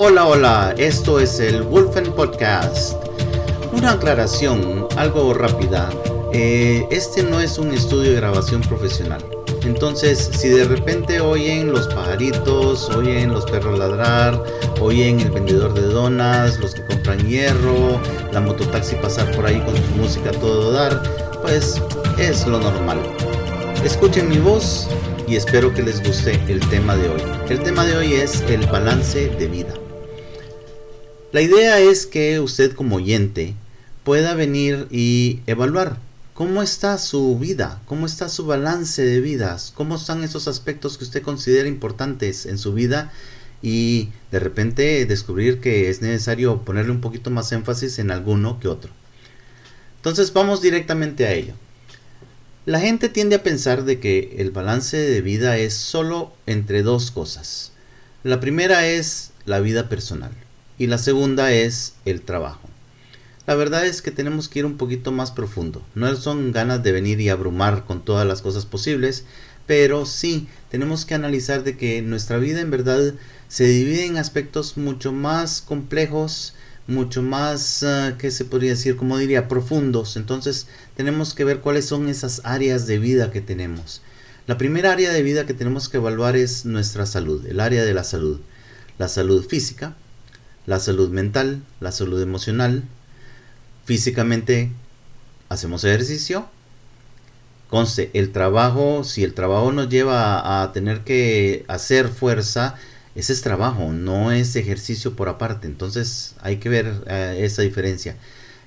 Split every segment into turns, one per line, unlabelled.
Hola, hola, esto es el Wolfen Podcast. Una aclaración, algo rápida. Eh, este no es un estudio de grabación profesional. Entonces, si de repente oyen los pajaritos, oyen los perros ladrar, oyen el vendedor de donas, los que compran hierro, la mototaxi pasar por ahí con su música todo dar, pues es lo normal. Escuchen mi voz y espero que les guste el tema de hoy. El tema de hoy es el balance de vida. La idea es que usted como oyente pueda venir y evaluar cómo está su vida, cómo está su balance de vidas, cómo están esos aspectos que usted considera importantes en su vida y de repente descubrir que es necesario ponerle un poquito más énfasis en alguno que otro. Entonces vamos directamente a ello. La gente tiende a pensar de que el balance de vida es solo entre dos cosas. La primera es la vida personal y la segunda es el trabajo. La verdad es que tenemos que ir un poquito más profundo. No son ganas de venir y abrumar con todas las cosas posibles, pero sí tenemos que analizar de que nuestra vida en verdad se divide en aspectos mucho más complejos mucho más, uh, ¿qué se podría decir? Como diría, profundos. Entonces tenemos que ver cuáles son esas áreas de vida que tenemos. La primera área de vida que tenemos que evaluar es nuestra salud, el área de la salud. La salud física, la salud mental, la salud emocional. Físicamente hacemos ejercicio. Conste, el trabajo, si el trabajo nos lleva a tener que hacer fuerza, ese es trabajo, no es ejercicio por aparte. Entonces hay que ver eh, esa diferencia.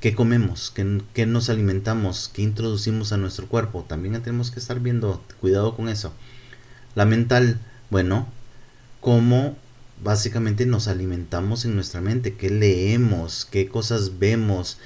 ¿Qué comemos? ¿Qué, nos alimentamos? ¿Qué introducimos a nuestro cuerpo? También tenemos que estar viendo, cuidado con eso. La mental, bueno, cómo básicamente nos alimentamos en nuestra mente, qué leemos, qué cosas vemos,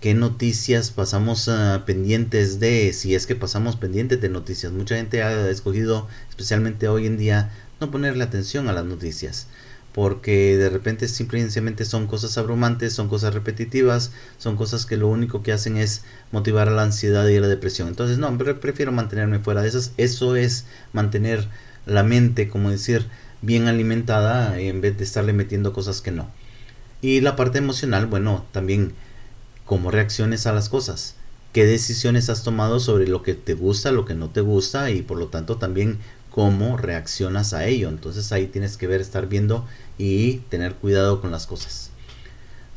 qué noticias pasamos ah, pendientes de, si es que pasamos pendientes de noticias. Mucha gente ha escogido, especialmente hoy en día, no ponerle atención a las noticias porque de repente simplemente son cosas abrumantes, son cosas repetitivas, son cosas que lo único que hacen es motivar a la ansiedad y a la depresión. Entonces, no, prefiero mantenerme fuera de esas. Eso es mantener la mente, como decir, bien alimentada en vez de estarle metiendo cosas que no. Y la parte emocional, bueno, también cómo reacciones a las cosas. ¿Qué decisiones has tomado sobre lo que te gusta, lo que no te gusta y por lo tanto también cómo reaccionas a ello. Entonces ahí tienes que ver, estar viendo y tener cuidado con las cosas.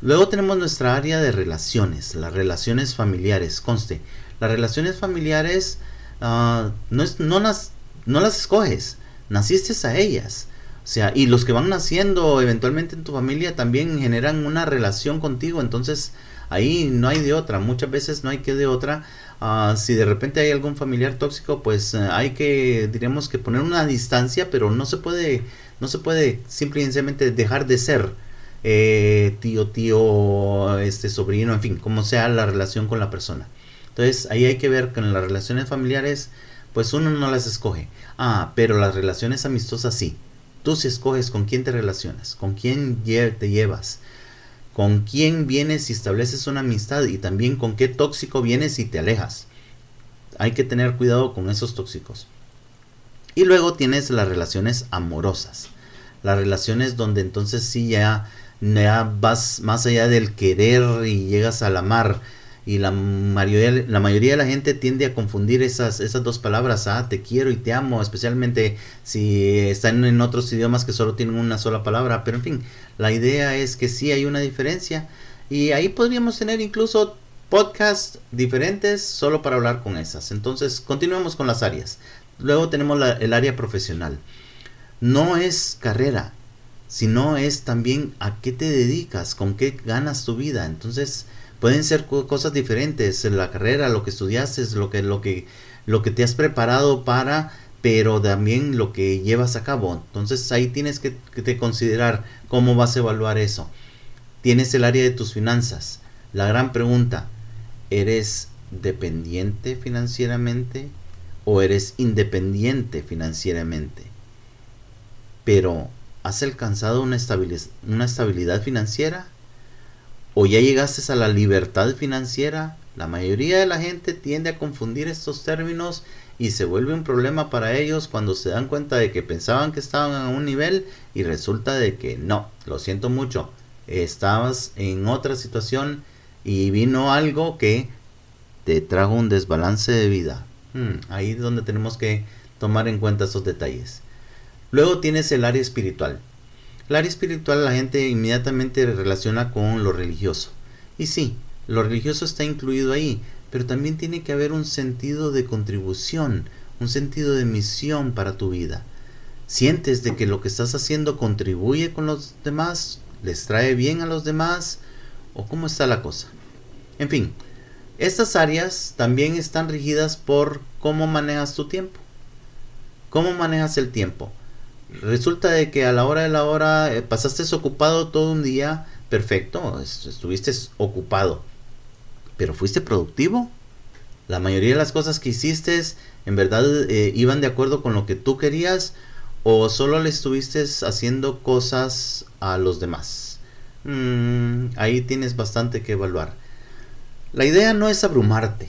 Luego tenemos nuestra área de relaciones, las relaciones familiares. Conste, las relaciones familiares ah, no, no, las, no las escoges, naciste a ellas. Sea, y los que van naciendo eventualmente en tu familia también generan una relación contigo. Entonces ahí no hay de otra. Muchas veces no hay que de otra Ah, si de repente hay algún familiar tóxico, pues eh, hay que, diremos que poner una distancia, pero no se puede, no se puede simplemente dejar de ser eh, tío, tío, este sobrino, en fin, como sea la relación con la persona. Entonces ahí hay que ver que en las relaciones familiares, pues uno no las escoge. Ah, pero las relaciones amistosas sí. Tú si escoges con quién te relacionas, con quién te llevas con quién vienes y estableces una amistad y también con qué tóxico vienes y te alejas. Hay que tener cuidado con esos tóxicos. Y luego tienes las relaciones amorosas. Las relaciones donde entonces sí ya, ya vas más allá del querer y llegas al amar y la mayoría, la mayoría de la gente tiende a confundir esas, esas dos palabras, ah, te quiero y te amo, especialmente si están en otros idiomas que solo tienen una sola palabra, pero en fin, la idea es que sí hay una diferencia y ahí podríamos tener incluso podcasts diferentes solo para hablar con esas. Entonces, continuemos con las áreas. Luego tenemos el área profesional. No es carrera, sino es también a qué te dedicas, con qué ganas tu vida. Entonces, Pueden ser cosas diferentes, la carrera, lo que estudiaste, lo que, lo que, lo que te has preparado para, pero también lo que llevas a cabo. Entonces ahí tienes que, que considerar cómo vas a evaluar eso. Tienes el área de tus finanzas. La gran pregunta, ¿eres dependiente financieramente o eres independiente financieramente? Pero, ¿has alcanzado una, una estabilidad financiera? O ya llegaste a la libertad financiera, La mayoría de la gente tiende a confundir estos términos y se vuelve un problema para ellos cuando se dan cuenta de que pensaban que estaban a un nivel y resulta de que no, lo siento mucho, estabas en otra situación y vino algo que te trajo un desbalance de vida. Hmm, ahí es donde tenemos que tomar en cuenta esos detalles. Luego tienes el área espiritual. El área espiritual la gente inmediatamente relaciona con lo religioso. Y sí, lo religioso está incluido ahí, pero también tiene que haber un sentido de contribución, un sentido de misión para tu vida. ¿Sientes de que lo que estás haciendo contribuye con los demás? ¿Les trae bien a los demás? ¿O cómo está la cosa? En fin, estas áreas también están regidas por cómo manejas tu tiempo. ¿Cómo manejas el tiempo? Resulta de que a la hora de la hora eh, pasaste ocupado todo un día, perfecto, estuviste ocupado, pero fuiste productivo. La mayoría de las cosas que hiciste en verdad eh, iban de acuerdo con lo que tú querías o solo le estuviste haciendo cosas a los demás. Mm, ahí tienes bastante que evaluar. La idea no es abrumarte,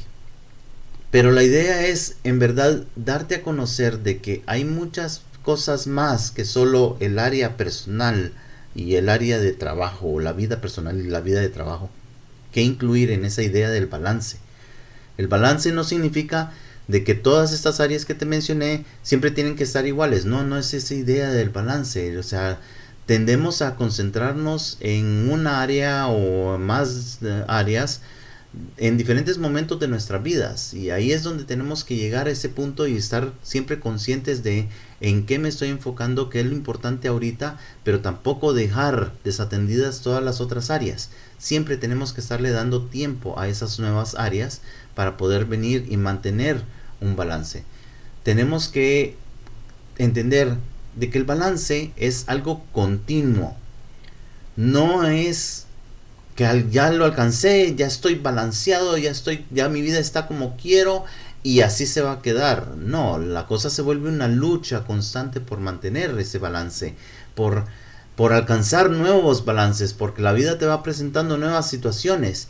pero la idea es en verdad darte a conocer de que hay muchas cosas más que solo el área personal y el área de trabajo, o la vida personal y la vida de trabajo, que incluir en esa idea del balance. El balance no significa de que todas estas áreas que te mencioné siempre tienen que estar iguales. No, no es esa idea del balance. O sea, tendemos a concentrarnos en una área o más eh, áreas en diferentes momentos de nuestras vidas y ahí es donde tenemos que llegar a ese punto y estar siempre conscientes de en qué me estoy enfocando, qué es lo importante ahorita, pero tampoco dejar desatendidas todas las otras áreas. Siempre tenemos que estarle dando tiempo a esas nuevas áreas para poder venir y mantener un balance. Tenemos que entender de que el balance es algo continuo. No es que ya lo alcancé, ya estoy balanceado, ya estoy, ya mi vida está como quiero y así se va a quedar. No, la cosa se vuelve una lucha constante por mantener ese balance, por, por alcanzar nuevos balances, porque la vida te va presentando nuevas situaciones.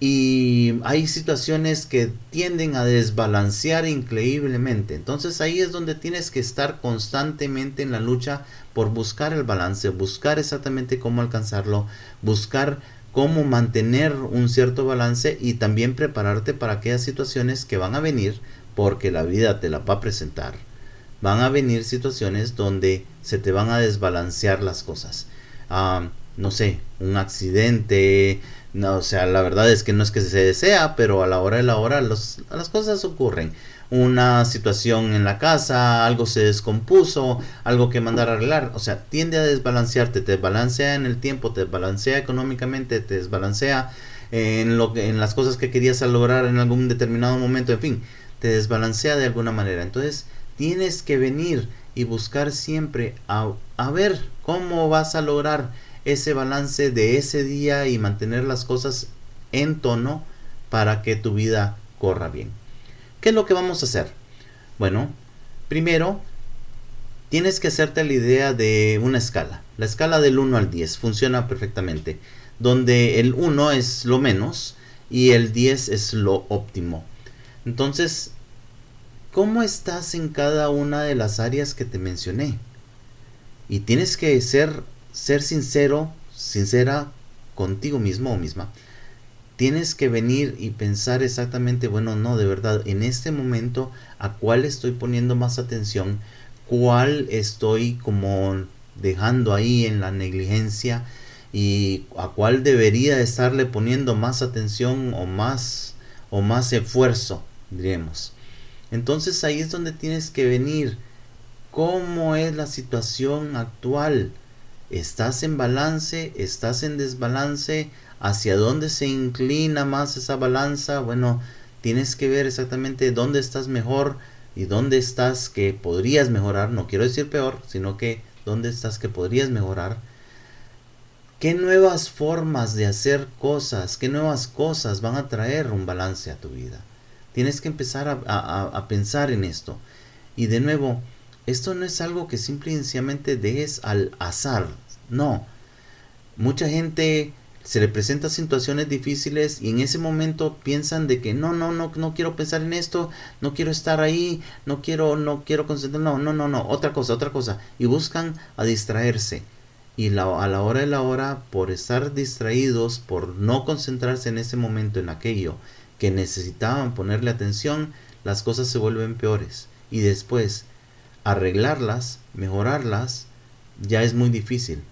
Y hay situaciones que tienden a desbalancear increíblemente. Entonces ahí es donde tienes que estar constantemente en la lucha por buscar el balance, buscar exactamente cómo alcanzarlo, buscar cómo mantener un cierto balance y también prepararte para aquellas situaciones que van a venir porque la vida te la va a presentar. Van a venir situaciones donde se te van a desbalancear las cosas. Ah, no sé, un accidente, no, o sea, la verdad es que no es que se desea, pero a la hora de la hora las cosas ocurren una situación en la casa, algo se descompuso, algo que mandar a arreglar, o sea, tiende a desbalancearte, te desbalancea en el tiempo, te desbalancea económicamente, te desbalancea en, lo que, en las cosas que querías lograr en algún determinado momento, en fin, te desbalancea de alguna manera. Entonces, tienes que venir y buscar siempre a, a ver cómo vas a lograr ese balance de ese día y mantener las cosas en tono para que tu vida corra bien. ¿Qué es lo que vamos a hacer? Bueno, primero tienes que hacerte la idea de una escala. La escala del 1 al 10 funciona perfectamente, donde el 1 es lo menos y el 10 es lo óptimo. Entonces, ¿cómo estás en cada una de las áreas que te mencioné? Y tienes que ser, ser sincero, sincera contigo mismo o misma tienes que venir y pensar exactamente, bueno, no, de verdad, en este momento, ¿a cuál estoy poniendo más atención? ¿Cuál estoy como dejando ahí en la negligencia? ¿Y a cuál debería estarle poniendo más atención o más, o más esfuerzo, diremos? Entonces ahí es donde tienes que venir. ¿Cómo es la situación actual? ¿Estás en balance? ¿Estás en desbalance? Hacia dónde se inclina más esa balanza, bueno, tienes que ver exactamente dónde estás mejor y dónde estás que podrías mejorar, no quiero decir peor, sino que dónde estás que podrías mejorar. ¿Qué nuevas formas de hacer cosas, qué nuevas cosas van a traer un balance a tu vida? Tienes que empezar a, pensar en esto. Y de nuevo, esto no es algo que simplemente dejes al azar. No. Mucha gente se le presentan situaciones difíciles y en ese momento piensan de que no, no, no, no quiero pensar en esto, no quiero estar ahí, no quiero, no quiero concentrar, no, no, no, no, otra cosa, otra cosa. Y buscan a distraerse. Y a la hora de la hora, por estar distraídos, por no concentrarse en ese momento en aquello que necesitaban ponerle atención, las cosas se vuelven peores. Y después, arreglarlas, mejorarlas, ya es muy difícil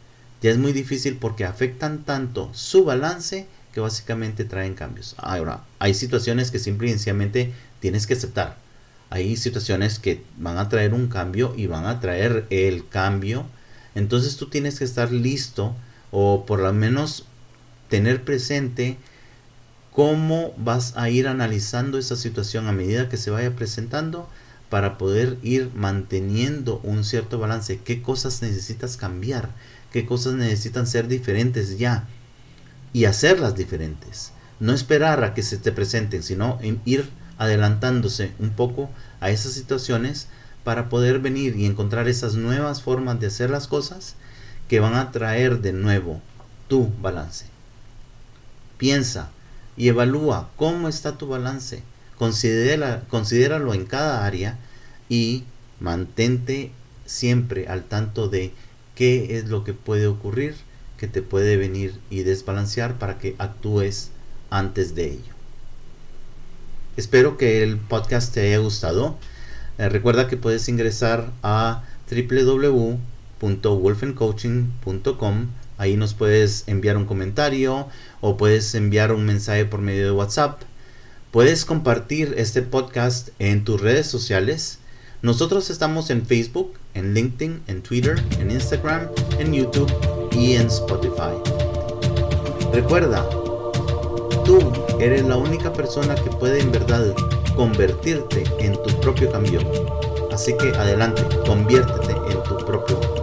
ya es muy difícil porque afectan tanto su balance que básicamente traen cambios. Ahora, hay situaciones que simple y sencillamente tienes que aceptar. Hay situaciones que van a traer un cambio y van a traer el cambio. Entonces tú tienes que estar listo o por lo menos tener presente cómo vas a ir analizando esa situación a medida que se vaya presentando para poder ir manteniendo un cierto balance. ¿Qué cosas necesitas cambiar? Qué cosas necesitan ser diferentes ya y hacerlas diferentes. No esperar a que se te presenten, sino ir adelantándose un poco a esas situaciones para poder venir y encontrar esas nuevas formas de hacer las cosas que van a traer de nuevo tu balance. Piensa y evalúa cómo está tu balance. Considéralo en cada área y mantente siempre al tanto de qué es lo que puede ocurrir que te puede venir y desbalancear para que actúes antes de ello. Espero que el podcast te haya gustado. Eh, recuerda que puedes ingresar a www.wolfencoaching.com. Ahí nos puedes enviar un comentario o puedes enviar un mensaje por medio de WhatsApp. Puedes compartir este podcast en tus redes sociales nosotros estamos en Facebook, en LinkedIn, en Twitter, en Instagram, en YouTube y en Spotify. Recuerda, tú eres la única persona que puede en verdad convertirte en tu propio cambio. Así que adelante, conviértete en tu propio